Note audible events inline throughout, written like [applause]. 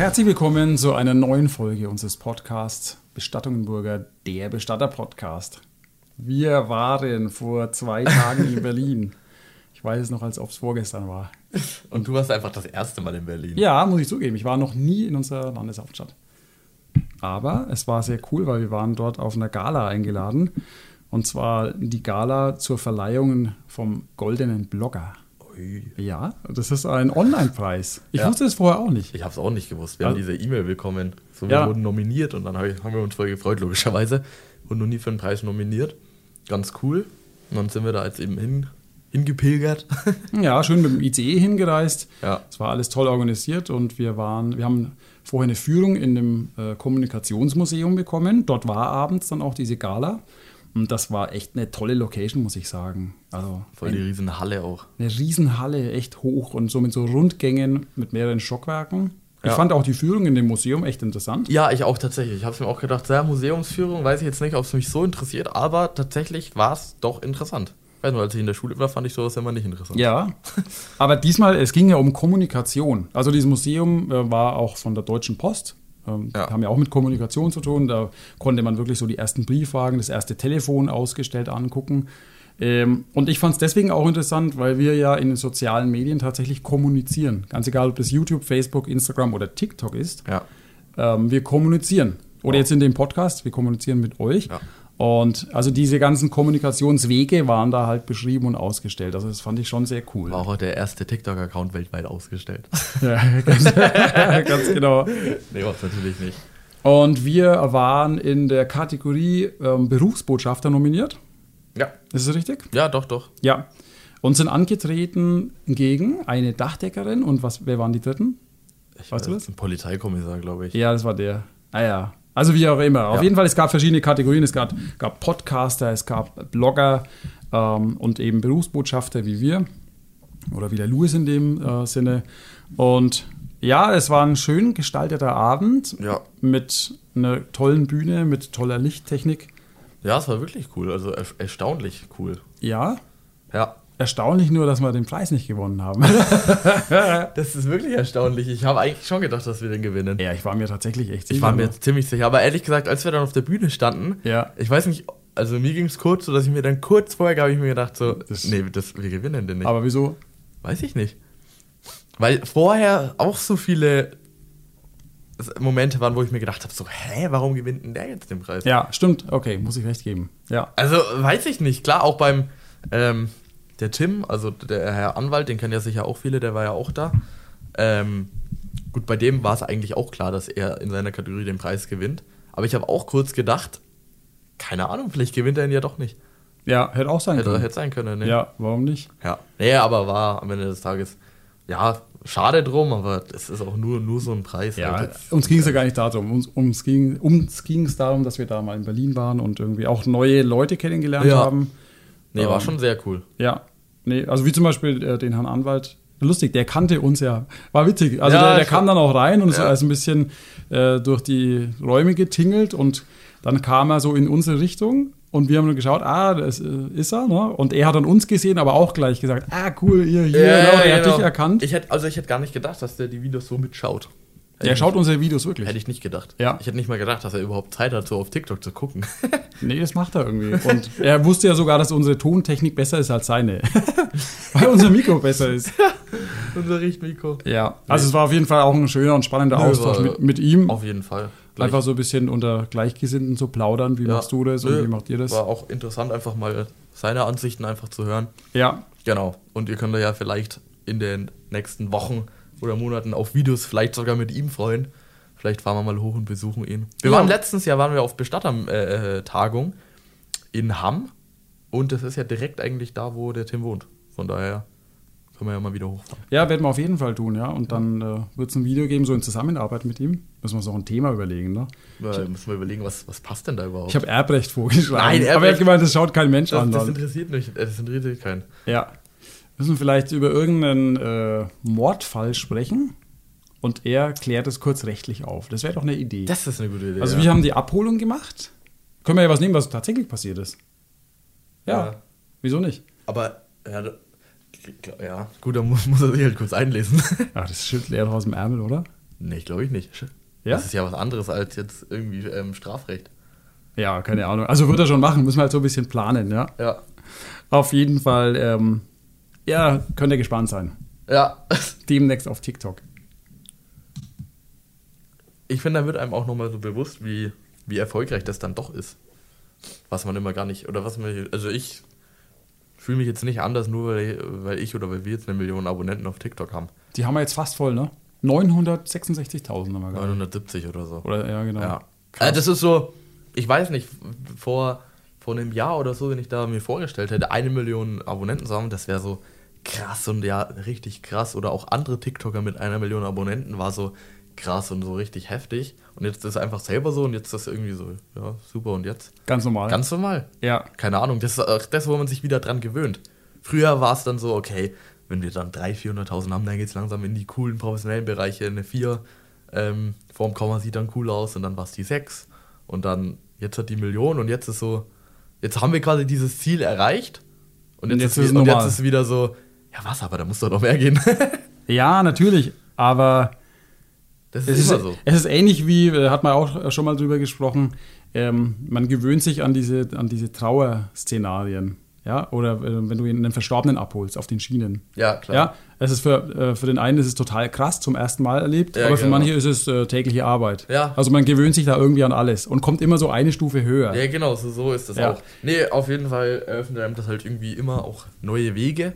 Herzlich willkommen zu einer neuen Folge unseres Podcasts Bestattungenburger, der Bestatter-Podcast. Wir waren vor zwei Tagen in Berlin. Ich weiß es noch, als ob es vorgestern war. Und du warst einfach das erste Mal in Berlin. Ja, muss ich zugeben. Ich war noch nie in unserer Landeshauptstadt. Aber es war sehr cool, weil wir waren dort auf einer Gala eingeladen. Und zwar die Gala zur Verleihung vom Goldenen Blogger. Ja, das ist ein Online-Preis. Ich Ja. wusste es vorher auch nicht. Ich habe es auch nicht gewusst. Wir Ah. haben diese E-Mail bekommen. So, wir Ja. wurden nominiert und dann haben wir uns voll gefreut, logischerweise. Wurden noch nie für einen Preis nominiert. Ganz cool. Und dann sind wir da jetzt eben hin, hingepilgert. [laughs] Ja, schön mit dem ICE hingereist. ja. Es war alles toll organisiert und wir waren, wir haben vorher eine Führung in dem äh, Kommunikationsmuseum bekommen. Dort war abends dann auch diese Gala. Und das war echt eine tolle Location, muss ich sagen. Also Voll die riesen Halle auch. eine Riesenhalle, echt hoch und so mit so Rundgängen mit mehreren Stockwerken. Ich Ja. fand auch die Führung in dem Museum echt interessant. Ja, ich auch tatsächlich. Ich habe es mir auch gedacht, ja, Museumsführung, weiß ich jetzt nicht, ob es mich so interessiert, aber tatsächlich war es doch interessant. Weiß nur, als ich in der Schule war, fand ich sowas immer nicht interessant. Ja, [laughs] aber diesmal, es ging ja um Kommunikation. Also dieses Museum äh, war auch von der Deutschen Post. Ähm, Ja. Haben ja auch mit Kommunikation zu tun. Da konnte man wirklich so die ersten Briefwagen, das erste Telefon ausgestellt angucken. Ähm, und ich fand es deswegen auch interessant, weil wir ja in den sozialen Medien tatsächlich kommunizieren. Ganz egal, ob das YouTube, Facebook, Instagram oder TikTok ist. Ja. Ähm, wir kommunizieren. Oder jetzt in dem Podcast, wir kommunizieren mit euch. Ja. Und also diese ganzen Kommunikationswege waren da halt beschrieben und ausgestellt. Also das fand ich schon sehr cool. War auch der erste TikTok-Account weltweit ausgestellt. [laughs] Ja, ganz, [laughs] ganz genau. nee, war natürlich nicht. Und wir waren in der Kategorie ähm, Berufsbotschafter nominiert. Ja. Ist das richtig? Ja, doch, doch. Ja. Und sind angetreten gegen eine Dachdeckerin und was, wer waren die dritten? Ich Weißt du das? Ein Polizeikommissar, glaube ich. Ja, das war der. Ah ja. Also wie auch immer. Auf Ja. jeden Fall, es gab verschiedene Kategorien. Es gab, gab Podcaster, es gab Blogger ähm, und eben Berufsbotschafter wie wir. Oder wie der Louis in dem äh, Sinne. Und ja, es war ein schön gestalteter Abend Ja. mit einer tollen Bühne, mit toller Lichttechnik. Ja, es war wirklich cool. Also er erstaunlich cool. Ja, Ja. Erstaunlich nur, dass wir den Preis nicht gewonnen haben. [laughs] Das ist wirklich erstaunlich. Ich habe eigentlich schon gedacht, dass wir den gewinnen. ja, ich war mir tatsächlich echt sicher. Ich war mir ziemlich sicher. Aber ehrlich gesagt, als wir dann auf der Bühne standen, Ja. ich weiß nicht, also mir ging es kurz so, dass ich mir dann kurz vorher, habe ich mir gedacht, so, Das- nee, das, wir gewinnen den nicht. Aber wieso? weiß ich nicht. Weil vorher auch so viele Momente waren, wo ich mir gedacht habe, so, hä, warum gewinnt denn der jetzt den Preis? Ja, stimmt. Okay, muss ich recht geben. Ja. Also, weiß ich nicht. Klar, auch beim, ähm, der Tim, also der Herr Anwalt, den kennen ja sicher auch viele, der war ja auch da. Ähm, gut, bei dem war es eigentlich auch klar, dass er in seiner Kategorie den Preis gewinnt. Aber ich habe auch kurz gedacht, keine Ahnung, vielleicht gewinnt er ihn ja doch nicht. Ja, hätte auch sein Hätte, können. hätte sein können, ne? Ja, warum nicht? Ja. Nee, aber war am Ende des Tages, ja, schade drum, aber es ist auch nur, nur so ein Preis. Ja, halt. uns ging es ja gar nicht darum. Uns, uns ging ging's darum, dass wir da mal in Berlin waren und irgendwie auch neue Leute kennengelernt Ja. haben. Nee, war ähm, schon sehr cool. Ja, nee, also wie zum Beispiel äh, den Herrn Anwalt. Lustig, der kannte uns ja. War witzig. Also Ja, der, der kam dann auch rein und ist Ja. also ein bisschen äh, durch die Räume getingelt und dann kam er so in unsere Richtung und wir haben nur geschaut, ah, das äh, ist er, ne? Und er hat dann uns gesehen, aber auch gleich gesagt, ah, cool, ihr hier, ne? Und er hat genau. dich erkannt. Ich hätte, also ich hätte gar nicht gedacht, dass der die Videos so mitschaut. Der schaut unsere Videos wirklich. Hätte ich nicht gedacht. Ja. Ich hätte nicht mal gedacht, dass er überhaupt Zeit hat, so auf TikTok zu gucken. [laughs] Nee, das macht er irgendwie. [laughs] Und er wusste ja sogar, dass unsere Tontechnik besser ist als seine. [laughs] Weil unser Mikro besser ist. Unser Richtmikro. Ja, also es war auf jeden Fall auch ein schöner und spannender Nö, Austausch mit, mit ihm. Auf jeden Fall. Gleich- Einfach so ein bisschen unter Gleichgesinnten zu plaudern. Wie Ja. machst du das und Nö, wie macht ihr das? War auch interessant, einfach mal seine Ansichten einfach zu hören. Ja, Genau. Und ihr könnt ja vielleicht in den nächsten Wochen oder Monaten auf Videos vielleicht sogar mit ihm freuen. Vielleicht fahren wir mal hoch und besuchen ihn. Wir Ja. waren letztens Jahr waren wir auf Bestatter-Tagung in Hamm. Und das ist ja direkt eigentlich da, wo der Tim wohnt. Von daher Können wir ja mal wieder hochfahren. Ja, werden wir auf jeden Fall tun, ja. Und dann äh, wird es ein Video geben, so in Zusammenarbeit mit ihm. Müssen wir uns auch ein Thema überlegen, ne? Ja, müssen wir überlegen, was, was passt denn da überhaupt? Ich habe Erbrecht vorgeschlagen. Nein, Aber er Erbrecht- hat gemeint, das schaut kein Mensch das, an. das Dann. interessiert nicht, äh, das interessiert keinen. Ja. Müssen wir vielleicht über irgendeinen äh, Mordfall sprechen und er klärt es kurz rechtlich auf. Das wäre doch eine Idee. Das ist eine gute Idee. also ja. wir haben die Abholung gemacht. Können wir ja was nehmen, was tatsächlich passiert ist. Ja. Ja. Wieso nicht? Aber, ja, ja, gut, da muss, [laughs] muss er sich halt kurz einlesen. Ach, [laughs] das schüttelt er doch aus dem Ärmel, oder? nee, glaube ich nicht. Ja? Das ist ja was anderes als jetzt irgendwie ähm, Strafrecht. Ja, keine Ahnung. Also wird er schon machen, müssen wir halt so ein bisschen planen, ja. Ja. Auf jeden Fall, ähm, ja, könnt ihr gespannt sein. Ja. [laughs] Demnächst auf TikTok. Ich finde, da wird einem auch nochmal so bewusst, wie, wie erfolgreich das dann doch ist. Was man immer gar nicht, oder was man, also ich fühle mich jetzt nicht anders, nur weil, weil ich oder weil wir jetzt eine Million Abonnenten auf TikTok haben. Die haben wir jetzt fast voll, ne? 966.000 haben wir gerade. 970 oder so. Oder, ja, genau. Ja. Krass. Also das ist so, ich weiß nicht, vor, vor einem Jahr oder so, wenn ich da mir vorgestellt hätte, eine Million Abonnenten zu haben, das wäre so krass und ja, richtig krass. Oder auch andere TikToker mit einer Million Abonnenten war so krass und so richtig heftig. Und jetzt ist es einfach selber so und jetzt ist das irgendwie so, ja, super und jetzt? Ganz normal. Ganz normal. ja. Keine Ahnung, das ist auch das, wo man sich wieder dran gewöhnt. Früher war es dann so, okay, wenn wir dann 300.000, 400.000 haben, dann geht es langsam in die coolen professionellen Bereiche. Eine 4 ähm, vorm Komma sieht dann cool aus und dann war es die 6. Und dann, jetzt hat die Million und jetzt ist so, jetzt haben wir quasi dieses Ziel erreicht. Und jetzt, jetzt ist, ist es und jetzt ist es wieder so, ja was, aber da muss doch noch mehr gehen. [laughs] Ja, natürlich. Aber das es ist ist, immer so. es ist ähnlich wie, äh, hat man auch schon mal drüber gesprochen, ähm, man gewöhnt sich an diese, an diese Trauerszenarien. Ja, oder äh, wenn du einen Verstorbenen abholst auf den Schienen. Ja, klar. Ja, es ist für, äh, für den einen ist es total krass, zum ersten Mal erlebt, Ja, aber für genau. manche ist es äh, tägliche Arbeit. Ja. Also man gewöhnt sich da irgendwie an alles und kommt immer so eine Stufe höher. Ja, genau, so, so ist das Ja. auch. Nee, auf jeden Fall eröffnet einem das halt irgendwie immer auch neue Wege.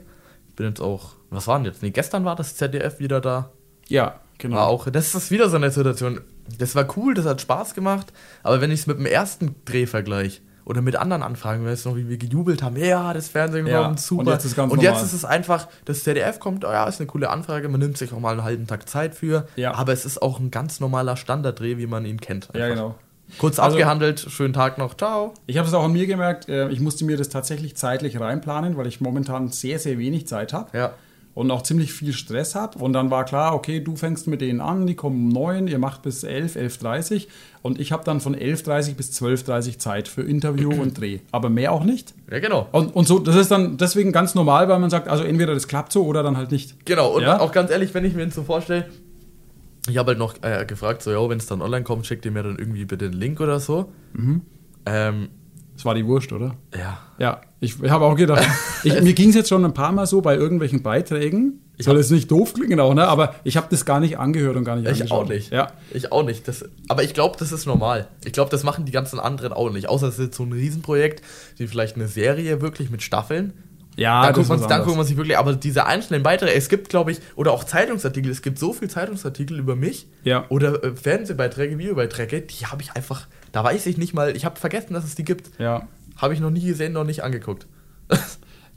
Ich bin jetzt auch, was war denn jetzt? Nee, gestern war das ZDF wieder da. Ja, genau. War auch, das ist wieder so eine Situation. Das war cool, das hat Spaß gemacht, aber wenn ich es mit dem ersten Dreh vergleiche oder mit anderen Anfragen, weißt du noch, wie wir gejubelt haben, ja, das Fernsehen Ja, kommt, super. und jetzt ist ganz Und jetzt ist es einfach, das ZDF kommt, oh ja, ist eine coole Anfrage, man nimmt sich auch mal einen halben Tag Zeit für, Ja. aber es ist auch ein ganz normaler Standarddreh, wie man ihn kennt. ja, einfach. genau. Kurz Also- abgehandelt, schönen Tag noch, ciao. Ich habe es auch an mir gemerkt, äh, ich musste mir das tatsächlich zeitlich reinplanen, weil ich momentan sehr, sehr wenig Zeit habe. Ja. Und auch ziemlich viel Stress habe. Und dann war klar, okay, du fängst mit denen an, die kommen um 9, ihr macht bis 11, 11.30 Und ich habe dann von 11.30 bis 12.30 Zeit für Interview und Dreh. Aber mehr auch nicht. Ja, genau. Und, und so, das ist dann deswegen ganz normal, weil man sagt, also entweder das klappt so oder dann halt nicht. Genau, und Ja? auch ganz ehrlich, wenn ich mir das so vorstelle, ich habe halt noch äh, gefragt, so, ja, wenn es dann online kommt, schickt ihr mir dann irgendwie bitte den Link oder so. Mhm. Ähm, Das war die Wurst, oder? ja. Ja, ich, ich habe auch gedacht, [laughs] ich, mir ging es jetzt schon ein paar Mal so bei irgendwelchen Beiträgen. Ich Soll jetzt nicht doof klingen auch, ne? Aber ich habe das gar nicht angehört und gar nicht Ich angeschaut. auch nicht. Ja. Ich auch nicht. Das, aber ich glaube, das ist normal. Ich glaube, das machen die ganzen anderen auch nicht. Außer es ist jetzt so ein Riesenprojekt, wie vielleicht eine Serie wirklich mit Staffeln. Ja, da, das guckt man, anders. guckt man sich wirklich, aber diese einzelnen Beiträge, es gibt, glaube ich, oder auch Zeitungsartikel, es gibt so viele Zeitungsartikel über mich Ja. oder äh, Fernsehbeiträge, Videobeiträge, die habe ich einfach, da weiß ich nicht mal, ich habe vergessen, dass es die gibt. Ja. Habe ich noch nie gesehen, noch nicht angeguckt. [laughs]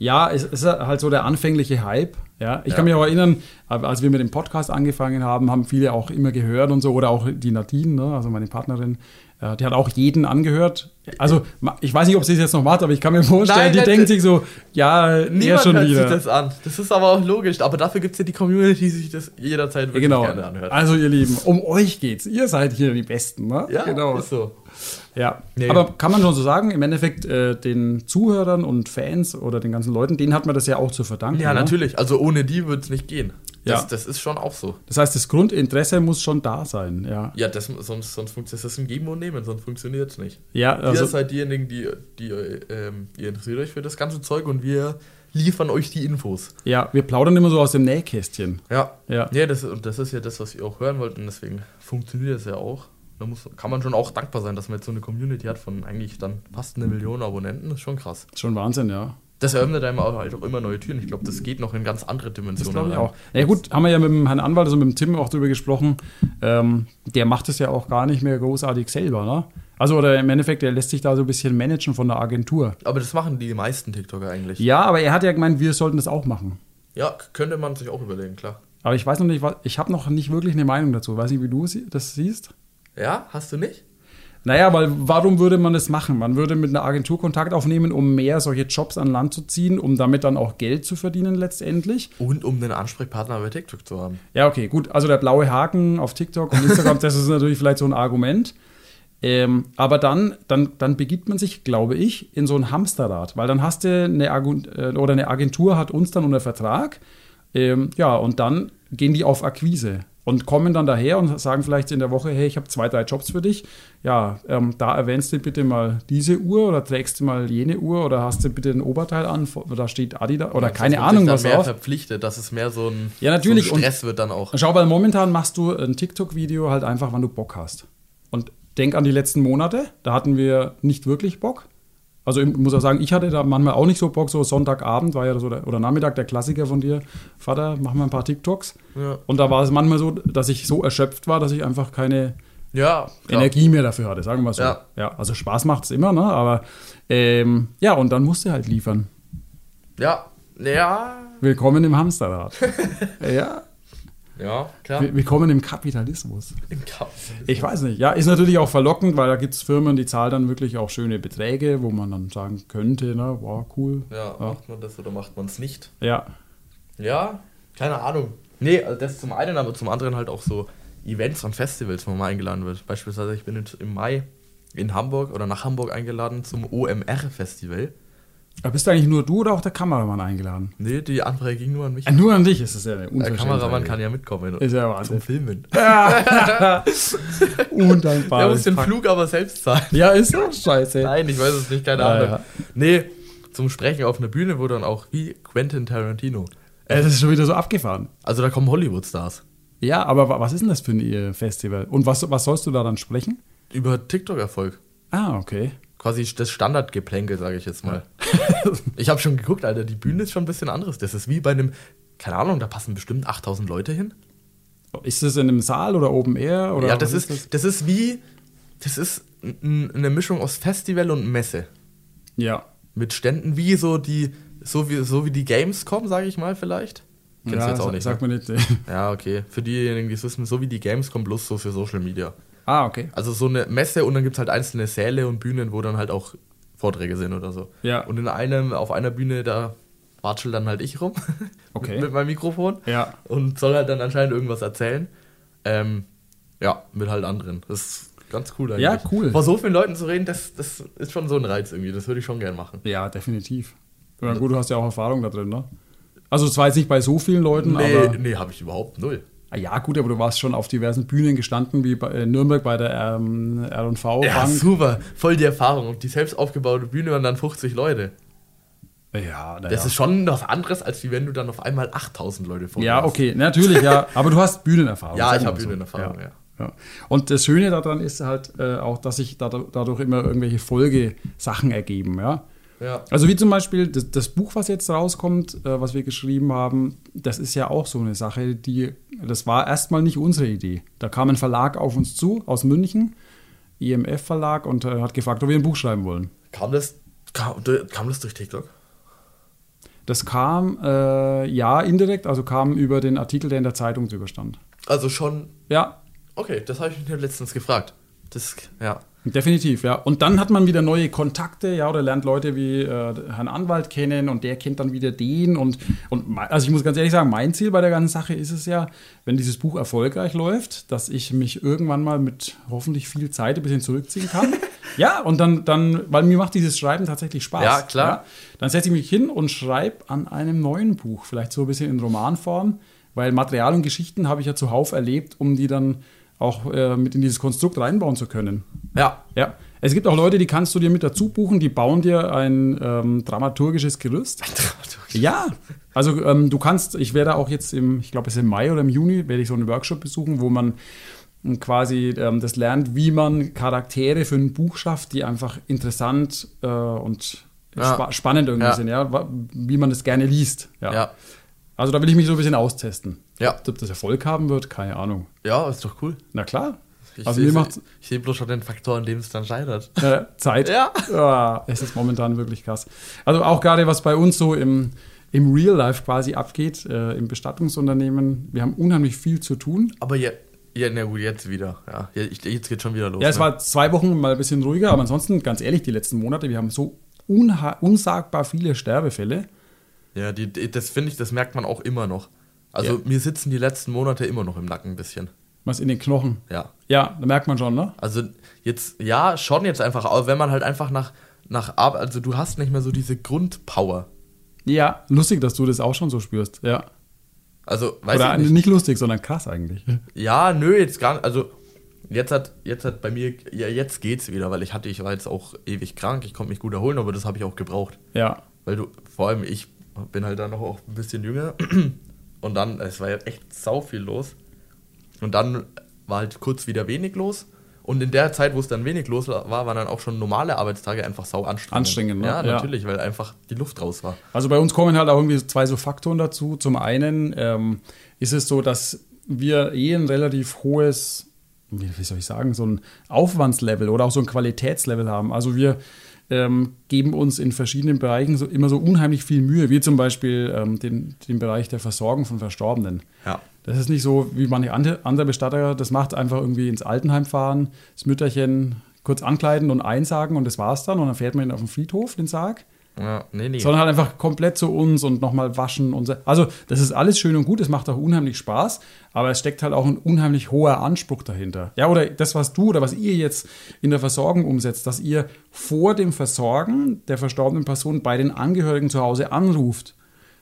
Ja, es ist halt so der anfängliche Hype. Ja, ich Ja. kann mich auch erinnern, als wir mit dem Podcast angefangen haben, haben viele auch immer gehört und so, oder auch die Nadine, ne, also meine Partnerin, äh, die hat auch jeden angehört. Also, ich weiß nicht, ob sie es jetzt noch macht, aber ich kann mir vorstellen, Nein, die nein, denkt sich so, ja, Niemand schon hört wieder. sich das an. Das ist aber auch logisch. Aber dafür gibt es ja die Community, die sich das jederzeit wirklich Genau. gerne anhört. Also, ihr Lieben, um euch geht's. Ihr seid hier die Besten, ne? ja, genau. ist so. Ja, Nee. aber kann man schon so sagen, im Endeffekt äh, den Zuhörern und Fans oder den ganzen Leuten, denen hat man das ja auch zu verdanken. Ja, ne? natürlich. Also ohne die würde es nicht gehen. Das, Ja. das ist schon auch so. Das heißt, das Grundinteresse muss schon da sein, ja. Ja, das, sonst, sonst funktioniert das ein Geben und Nehmen, sonst funktioniert es nicht. Ja, ihr also, seid diejenigen, die, die ähm, ihr interessiert euch für das ganze Zeug und wir liefern euch die Infos. ja, wir plaudern immer so aus dem Nähkästchen. Ja. Ja. Ja, das, und das ist ja das, was ihr auch hören wollt und deswegen funktioniert es ja auch. Da muss, kann man schon auch dankbar sein, dass man jetzt so eine Community hat von eigentlich dann fast eine Million Abonnenten. Das ist schon krass. Schon Wahnsinn, ja. Das eröffnet einem auch halt auch immer neue Türen. Ich glaube, das geht noch in ganz andere Das Dimensionen. glaube ich auch. Ja gut, haben wir ja mit dem Herrn Anwalt, also mit dem Tim auch drüber gesprochen. Ähm, der macht es ja auch gar nicht mehr großartig selber, ne? Also oder im Endeffekt, der lässt sich da so ein bisschen managen von der Agentur. Aber das machen die meisten TikToker eigentlich. Ja, aber er hat ja gemeint, wir sollten das auch machen. Ja, könnte man sich auch überlegen, klar. Aber ich weiß noch nicht, was, ich habe noch nicht wirklich eine Meinung dazu. Weiß nicht, wie du das siehst. Ja, hast du nicht? Naja, weil warum würde man das machen? Man würde mit einer Agentur Kontakt aufnehmen, um mehr solche Jobs an Land zu ziehen, um damit dann auch Geld zu verdienen letztendlich. Und um einen Ansprechpartner bei TikTok zu haben. Ja, okay, gut. Also der blaue Haken auf TikTok und Instagram, [laughs] das ist natürlich vielleicht so ein Argument. Ähm, aber dann, dann, dann begibt man sich, glaube ich, in so ein Hamsterrad, weil dann hast du eine, Agen- äh, oder eine Agentur hat uns dann unter Vertrag. Ähm, ja, und dann gehen die auf Akquise und kommen dann daher und sagen vielleicht in der Woche, hey, ich habe zwei, drei Jobs für dich. Ja, ähm, da erwähnst du bitte mal diese Uhr oder trägst du mal jene Uhr oder hast du bitte ein Oberteil an, da steht Adidas oder Ja, keine Ahnung was mehr drauf. verpflichtet, dass es mehr so ein, Ja, natürlich. so ein Stress wird dann auch. Schau, weil momentan machst du ein TikTok-Video halt einfach, wann du Bock hast. Und denk an die letzten Monate, da hatten wir nicht wirklich Bock. Also ich muss auch sagen, ich hatte da manchmal auch nicht so Bock, so Sonntagabend war ja so der, oder Nachmittag der Klassiker von dir, Vater, mach mal ein paar TikToks. Ja, Und da war es manchmal so, dass ich so erschöpft war, dass ich einfach keine ja. Energie mehr dafür hatte, sagen wir mal so. Ja. also Spaß macht es immer, ne? Aber ähm, ja, und dann musst du halt liefern. Ja, ja, Willkommen im Hamsterrad. [laughs] ja, ja, klar. will- willkommen im Kapitalismus. Im Kampf. Ich weiß nicht. Ja, ist natürlich auch verlockend, weil da gibt es Firmen, die zahlen dann wirklich auch schöne Beträge, wo man dann sagen könnte, ne, wow, cool. Ja, Ja. macht man das oder macht man es nicht? Ja, Ja, keine Ahnung. Nee, also das zum einen, aber zum anderen halt auch so Events und Festivals, wo man mal eingeladen wird. Beispielsweise, ich bin jetzt im Mai in Hamburg oder nach Hamburg eingeladen zum OMR-Festival. Aber bist du eigentlich nur du oder auch der Kameramann eingeladen? Nee, die Anfrage ging nur an mich. Äh, nur an dich ist es ja Der. Kameramann kann ja mitkommen. Ist ja zum Wahnsinn. Filmen. [laughs] [laughs] Undankbar. Der muss den Flug aber selbst zahlen. Ja, ist so scheiße. Nein, ich weiß es nicht, keine Ahnung. ja. Nee, zum Sprechen auf einer Bühne, wo dann auch wie Quentin Tarantino. Äh, das ist schon wieder so abgefahren. Also da kommen Hollywood-Stars. Ja, aber wa- was ist denn das für ein äh, Festival? Und was, was sollst du da dann sprechen? Über TikTok-Erfolg. Ah, okay. Quasi das Standardgeplänkel, sage ich jetzt mal. ich habe schon geguckt, Alter, die Bühne ist schon ein bisschen anderes. Das ist wie bei einem, keine Ahnung, da passen bestimmt 8000 Leute hin. Ist das in einem Saal oder Open Air? Oder ja, das was ist, das? ist wie, das ist eine Mischung aus Festival und Messe. Ja. Mit Ständen wie so die, so wie, so wie die Gamescom, sage ich mal vielleicht. Kennst ja, du jetzt auch sa- nicht. Sag ne? mir nicht. Ja, okay. Für diejenigen, die es wissen, so wie die Gamescom, bloß so für Social Media. Ah, okay. Also so eine Messe und dann gibt es halt einzelne Säle und Bühnen, wo dann halt auch Vorträge sind oder so. Ja. Und in einem, auf einer Bühne, da watschel dann halt ich rum [laughs] Okay. mit, meinem Mikrofon Ja. und soll halt dann anscheinend irgendwas erzählen. Ähm, ja, mit halt anderen. Das ist ganz cool eigentlich. Ja, cool. Vor so vielen Leuten zu reden, das, das ist schon so ein Reiz irgendwie. Das würde ich schon gern machen. Ja, definitiv. Ja, gut, du hast ja auch Erfahrung da drin, ne? Also zwar jetzt nicht bei so vielen Leuten, Nee, aber. nee, habe ich überhaupt null. Ah, Ja, gut, aber du warst schon auf diversen Bühnen gestanden, wie bei äh, Nürnberg bei der ähm, RV Ja, Bank. super. Voll die Erfahrung. Und die selbst aufgebaute Bühne und dann 50 Leute. Ja, Das ja. ist schon was anderes, als wie wenn du dann auf einmal 8000 Leute vor Ja, hast. okay, natürlich, ja. [laughs] Aber du hast Bühnenerfahrung. Ja, ich habe so. Bühnenerfahrung, ja. Ja. Und das Schöne daran ist halt äh, auch, dass sich dad- dadurch immer irgendwelche Folgesachen ergeben, ja. Ja. Also wie zum Beispiel das, das Buch, was jetzt rauskommt, äh, was wir geschrieben haben, das ist ja auch so eine Sache, die, das war erstmal nicht unsere Idee. Da kam ein Verlag auf uns zu aus München, IMF Verlag, und äh, hat gefragt, ob wir ein Buch schreiben wollen. Kam das, kam, kam das durch TikTok? Das kam, äh, ja, indirekt, also kam über den Artikel, der in der Zeitung drüber stand. Also schon, Ja, okay, das habe ich mir letztens gefragt. Das, ja. Definitiv, ja. Und dann hat man wieder neue Kontakte, ja, oder lernt Leute wie äh, Herrn Anwalt kennen und der kennt dann wieder den. Und, und also ich muss ganz ehrlich sagen, mein Ziel bei der ganzen Sache ist es ja, wenn dieses Buch erfolgreich läuft, dass ich mich irgendwann mal mit hoffentlich viel Zeit ein bisschen zurückziehen kann. [laughs] ja, und dann, dann, weil mir macht dieses Schreiben tatsächlich Spaß. Ja, klar. Dann setze ich mich hin und schreibe an einem neuen Buch, vielleicht so ein bisschen in Romanform, weil Material und Geschichten habe ich ja zuhauf erlebt, um die dann auch äh, mit in dieses Konstrukt reinbauen zu können. Ja. Ja, es gibt auch Leute, die kannst du dir mit dazu buchen, die bauen dir ein ähm, dramaturgisches Gerüst. Ja, also ähm, du kannst, ich werde auch jetzt im, ich glaube es ist im Mai oder im Juni, werde ich so einen Workshop besuchen, wo man ähm, quasi ähm, das lernt, wie man Charaktere für ein Buch schafft, die einfach interessant äh, und Ja. spa spannend irgendwie Ja. sind, ja, wie man das gerne liest. Ja. Ja. Also da will ich mich so ein bisschen austesten. Ja. Ob das Erfolg haben wird, keine Ahnung. Ja, ist doch cool. Na klar. Ich also seh- mir ich sehe bloß schon den Faktor, an dem es dann scheitert. [laughs] äh, Zeit. Ja. Ja, es ist momentan wirklich krass. Also auch gerade was bei uns so im, im Real Life quasi abgeht, äh, im Bestattungsunternehmen. Wir haben unheimlich viel zu tun. Aber ja, ja, na gut, jetzt wieder. Ja, jetzt geht schon wieder los. Ja, es ne? war zwei Wochen mal ein bisschen ruhiger, aber ansonsten, ganz ehrlich, die letzten Monate, wir haben so unsagbar viele Sterbefälle. Ja, die, das finde ich, das merkt man auch immer noch. Also Ja. mir sitzen die letzten Monate immer noch im Nacken ein bisschen. Was in den Knochen. Ja. Ja, da merkt man schon, ne? Also jetzt, ja, schon jetzt einfach, aber wenn man halt einfach nach, nach Arbeit, also du hast nicht mehr so diese Grundpower. Ja, lustig, dass du das auch schon so spürst. Ja. Also, weiß Oder ich nicht. nicht lustig, sondern krass eigentlich. Ja, nö, jetzt gar nicht. Also, jetzt hat, jetzt hat bei mir, ja, jetzt geht's wieder, weil ich hatte, ich war jetzt auch ewig krank, ich konnte mich gut erholen, aber das habe ich auch gebraucht. Ja. Weil du, vor allem ich bin halt dann noch auch ein bisschen jünger [clears throat] und dann, es war ja echt sau viel los. Und dann war halt kurz wieder wenig los. Und in der Zeit, wo es dann wenig los war, waren dann auch schon normale Arbeitstage einfach sau anstrengend. Anstrengend, ne? Ja, Ja. natürlich, weil einfach die Luft raus war. Also bei uns kommen halt auch irgendwie zwei so Faktoren dazu. Zum einen ähm, ist es so, dass wir eh ein relativ hohes, wie wie soll ich sagen, so ein Aufwandslevel oder auch so ein Qualitätslevel haben. Also wir ähm, geben uns in verschiedenen Bereichen so, immer so unheimlich viel Mühe, wie zum Beispiel ähm, den, den Bereich der Versorgung von Verstorbenen. Ja. Das ist nicht so, wie manche andere, Bestatter das macht, einfach irgendwie ins Altenheim fahren, das Mütterchen kurz ankleiden und einsagen und das war's dann. Und dann fährt man ihn auf den Friedhof, den Sarg. Ja, nee, nee. Sondern halt einfach komplett zu uns und nochmal waschen und so. Also, das ist alles schön und gut, es macht auch unheimlich Spaß, aber es steckt halt auch ein unheimlich hoher Anspruch dahinter. Ja, oder das, was du oder was ihr jetzt in der Versorgung umsetzt, dass ihr vor dem Versorgen der verstorbenen Person bei den Angehörigen zu Hause anruft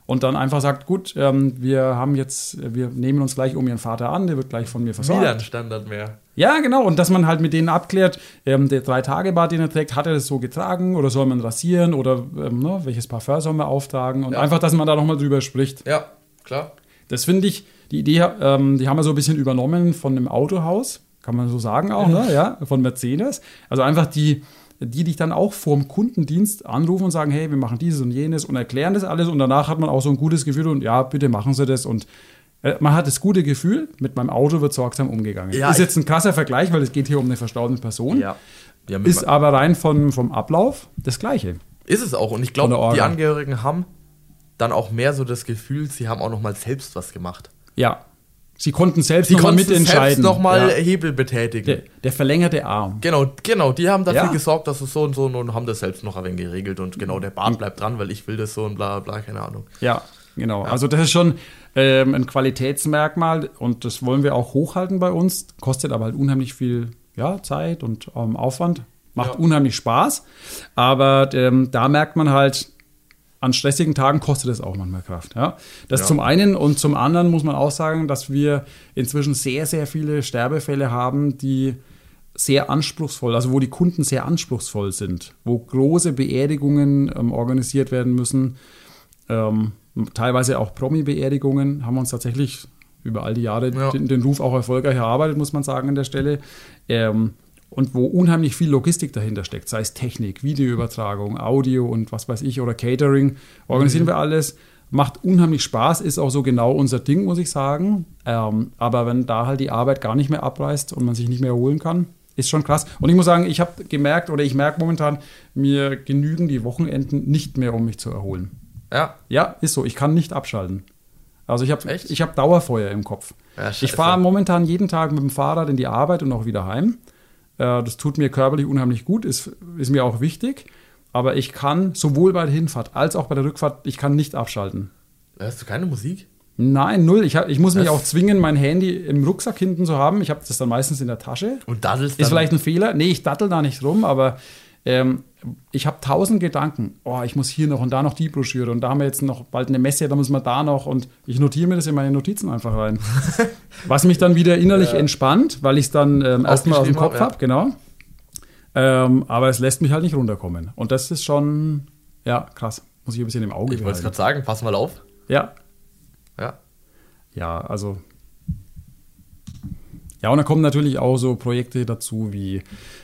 und dann einfach sagt, gut, ähm, wir haben jetzt, wir nehmen uns gleich um ihren Vater an, der wird gleich von mir versorgt. wieder ein Standard mehr. Ja, genau. Und dass man halt mit denen abklärt, ähm, der Drei-Tage-Bart, den er trägt, hat er das so getragen oder soll man rasieren oder ähm, ne, welches Parfum soll man auftragen? Und Ja. einfach, dass man da nochmal drüber spricht. Ja, klar. Das finde ich, die Idee, ähm, die haben wir so ein bisschen übernommen von einem Autohaus, kann man so sagen auch, ne? ja, von Mercedes. Also einfach die, die dich dann auch vorm Kundendienst anrufen und sagen, hey, wir machen dieses und jenes und erklären das alles und danach hat man auch so ein gutes Gefühl und ja, bitte machen Sie das und äh, man hat das gute Gefühl, mit meinem Auto wird sorgsam umgegangen. Ja, ist jetzt ein krasser Vergleich, weil es geht hier um eine verstorbene Person. Ja. ja Ist aber rein von, vom Ablauf das Gleiche. Ist es auch. Und ich glaube, die Angehörigen haben dann auch mehr so das Gefühl, sie haben auch noch mal selbst was gemacht. Ja. Sie konnten selbst Sie noch mal konnten selbst mitentscheiden. noch mal ja. Hebel betätigen. der, der verlängerte Arm. Genau, genau, die haben dafür Ja. gesorgt, dass es so und so und haben das selbst noch ein wenig geregelt und genau, der Bart bleibt dran, weil ich will das so und bla bla, keine Ahnung. Ja, genau. Also das ist schon ähm, ein Qualitätsmerkmal und das wollen wir auch hochhalten bei uns. Kostet aber halt unheimlich viel ja, Zeit und ähm, Aufwand. Macht Ja. unheimlich Spaß. Aber ähm, da merkt man halt, an stressigen Tagen kostet es auch manchmal Kraft. Ja? Das Ja. zum einen und zum anderen muss man auch sagen, dass wir inzwischen sehr, sehr viele Sterbefälle haben, die sehr anspruchsvoll, also wo die Kunden sehr anspruchsvoll sind, wo große Beerdigungen ähm, organisiert werden müssen, ähm, teilweise auch Promi-Beerdigungen, haben wir uns tatsächlich über all die Jahre Ja. den, den Ruf auch erfolgreich erarbeitet, muss man sagen an der Stelle. Ähm, und wo unheimlich viel Logistik dahinter steckt, sei es Technik, Videoübertragung, Audio und was weiß ich oder Catering, organisieren Mhm. wir alles. Macht unheimlich Spaß, ist auch so genau unser Ding, muss ich sagen. Ähm, aber wenn da halt die Arbeit gar nicht mehr abreißt und man sich nicht mehr erholen kann, ist schon krass. Und ich muss sagen, ich habe gemerkt oder ich merke momentan, mir genügen die Wochenenden nicht mehr, um mich zu erholen. Ja, Ja, ist so. Ich kann nicht abschalten. Also ich habe ich hab Dauerfeuer im Kopf. Ja, ich fahre momentan jeden Tag mit dem Fahrrad in die Arbeit und auch wieder heim. Äh, Das tut mir körperlich unheimlich gut, ist, ist mir auch wichtig. Aber ich kann sowohl bei der Hinfahrt als auch bei der Rückfahrt, ich kann nicht abschalten. hörst du keine Musik? Nein, null. Ich, hab, ich muss mich Das- auch zwingen, mein Handy im Rucksack hinten zu haben. Ich habe das dann meistens in der Tasche. Und daddelst Ist vielleicht ein Fehler. Nee, ich dattel da nicht rum, aber ähm, ich habe tausend Gedanken. Oh, ich muss hier noch und da noch die Broschüre und da haben wir jetzt noch bald eine Messe, da müssen wir da noch und ich notiere mir das in meine Notizen einfach rein. [laughs] Was mich dann wieder innerlich entspannt, weil ich es dann ähm, erstmal aus dem Kopf ja. habe, genau. Ähm, aber es lässt mich halt nicht runterkommen. Und das ist schon, ja, krass. Muss ich ein bisschen im Auge Ich wollte es gerade sagen, pass mal auf. Ja, Ja. ja, also. Ja, und da kommen natürlich auch so Projekte dazu, wie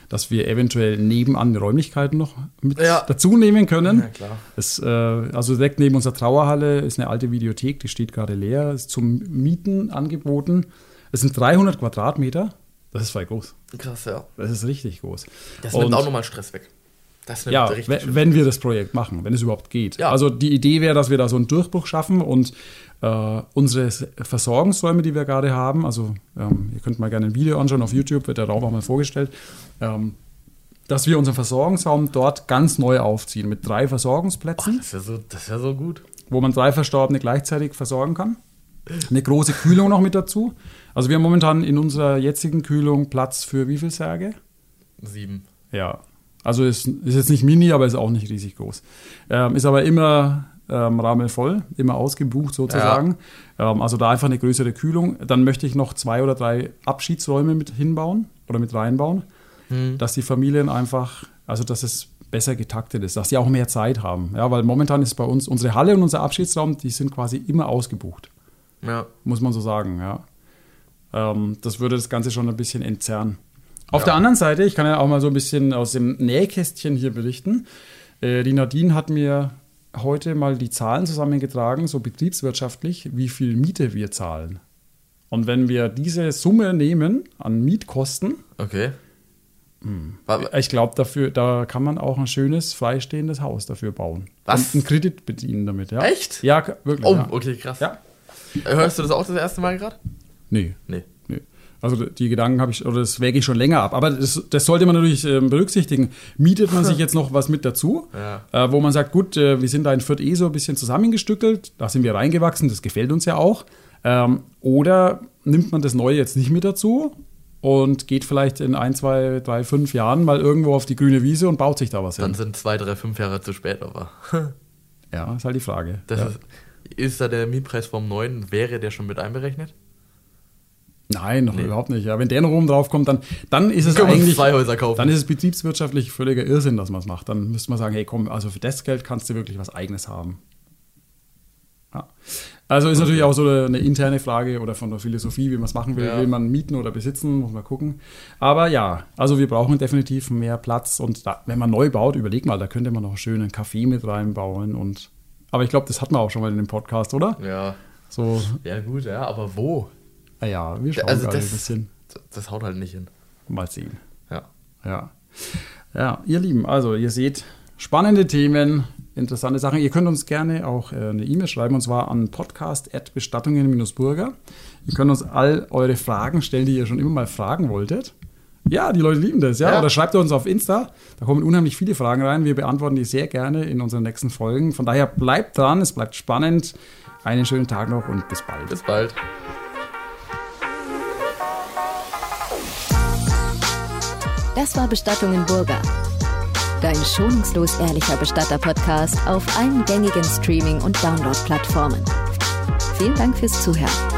dass wir eventuell nebenan Räumlichkeiten noch mit Ja. dazu nehmen können. Ja, klar. Das, äh, also direkt neben unserer Trauerhalle ist eine alte Videothek, die steht gerade leer, ist zum Mieten angeboten. Es sind 300 Quadratmeter. Das ist voll groß. Krass, ja. Das ist richtig groß. Das Und- nimmt auch nochmal Stress weg. Das Ja, richtig we- schön. wenn wir das Projekt machen, wenn es überhaupt geht. Ja. Also die Idee wäre, dass wir da so einen Durchbruch schaffen und äh, unsere Versorgungsräume, die wir gerade haben, also ähm, ihr könnt mal gerne ein Video anschauen, auf YouTube wird der Raum auch mal vorgestellt, ähm, dass wir unseren Versorgungsraum dort ganz neu aufziehen mit drei Versorgungsplätzen, Das ist ja so, das ist ja so gut. wo man drei Verstorbene gleichzeitig versorgen kann. Eine große Kühlung noch mit dazu. Also wir haben momentan in unserer jetzigen Kühlung Platz für wie viel Särge? Sieben. Ja, also ist, ist jetzt nicht mini, aber ist auch nicht riesig groß. Ähm, ist aber immer ähm, rammelvoll, immer ausgebucht sozusagen. Ähm, also da einfach eine größere Kühlung. Dann möchte ich noch zwei oder drei Abschiedsräume mit hinbauen oder mit reinbauen, dass die Familien einfach, also dass es besser getaktet ist, dass sie auch mehr Zeit haben. Ja, weil momentan ist bei uns unsere Halle und unser Abschiedsraum, die sind quasi immer ausgebucht Ja. muss man so sagen, ja. Ähm, das würde das Ganze schon ein bisschen entzerren. Auf Ja. der anderen Seite, ich kann ja auch mal so ein bisschen aus dem Nähkästchen hier berichten. Äh, die Nadine hat mir heute mal die Zahlen zusammengetragen, so betriebswirtschaftlich, wie viel Miete wir zahlen. Und wenn wir diese Summe nehmen an Mietkosten, Okay. Hm. Ich glaube, dafür, da kann man auch ein schönes, freistehendes Haus dafür bauen. Was? Und einen Kredit bedienen damit, ja. Echt? Ja, wirklich. Oh, ja. okay, krass. Ja. Hörst du das auch das erste Mal gerade? Nee. Nee. Also die Gedanken habe ich, oder das wäge ich schon länger ab. Aber das, das sollte man natürlich ähm, berücksichtigen. Mietet man sich jetzt noch was mit dazu, Ja. äh, wo man sagt, gut, äh, wir sind da in Fürth eh so ein bisschen zusammengestückelt, da sind wir reingewachsen, das gefällt uns ja auch. Ähm, oder nimmt man das Neue jetzt nicht mit dazu und geht vielleicht in ein, zwei, drei, fünf Jahren mal irgendwo auf die grüne Wiese und baut sich da was Dann hin. sind zwei, drei, fünf Jahre zu spät, aber. [laughs] Ja, ist halt die Frage. Ja. ist, ist da der Mietpreis vom neuen, wäre der schon mit einberechnet? Nein, noch Nee. überhaupt nicht. Ja, wenn der noch oben drauf kommt, dann, dann ist es eigentlich. zwei Häuser kaufen. Dann ist es betriebswirtschaftlich völliger Irrsinn, dass man es macht. Dann müsste man sagen, hey komm, also für das Geld kannst du wirklich was Eigenes haben. Ja. Also ist natürlich auch so eine interne Frage oder von der Philosophie, wie man es machen will. Ja. Will man mieten oder besitzen, muss man gucken. Aber ja, also wir brauchen definitiv mehr Platz. Und da, wenn man neu baut, überleg mal, da könnte man noch einen schönen Café mit reinbauen. Und, aber ich glaube, das hatten wir auch schon mal in dem Podcast, oder? Ja. So, Ja, gut, ja, aber wo? Naja, wir schauen Also das- ein bisschen. Das haut halt nicht hin. Mal sehen. Ja. Ja. Ja, ihr Lieben, also ihr seht spannende Themen, interessante Sachen. Ihr könnt uns gerne auch äh, eine E-Mail schreiben und zwar an podcast.bestattungen-burger. Ihr könnt uns all eure Fragen stellen, die ihr schon immer mal fragen wolltet. Ja, die Leute lieben das, ja. Ja. Oder schreibt uns auf Insta. Da kommen unheimlich viele Fragen rein. Wir beantworten die sehr gerne in unseren nächsten Folgen. Von daher bleibt dran, es bleibt spannend. Einen schönen Tag noch und bis bald. Bis bald. Das war Bestattungen Burger. Dein schonungslos ehrlicher Bestatter-Podcast auf allen gängigen Streaming- und Download-Plattformen. Vielen Dank fürs Zuhören.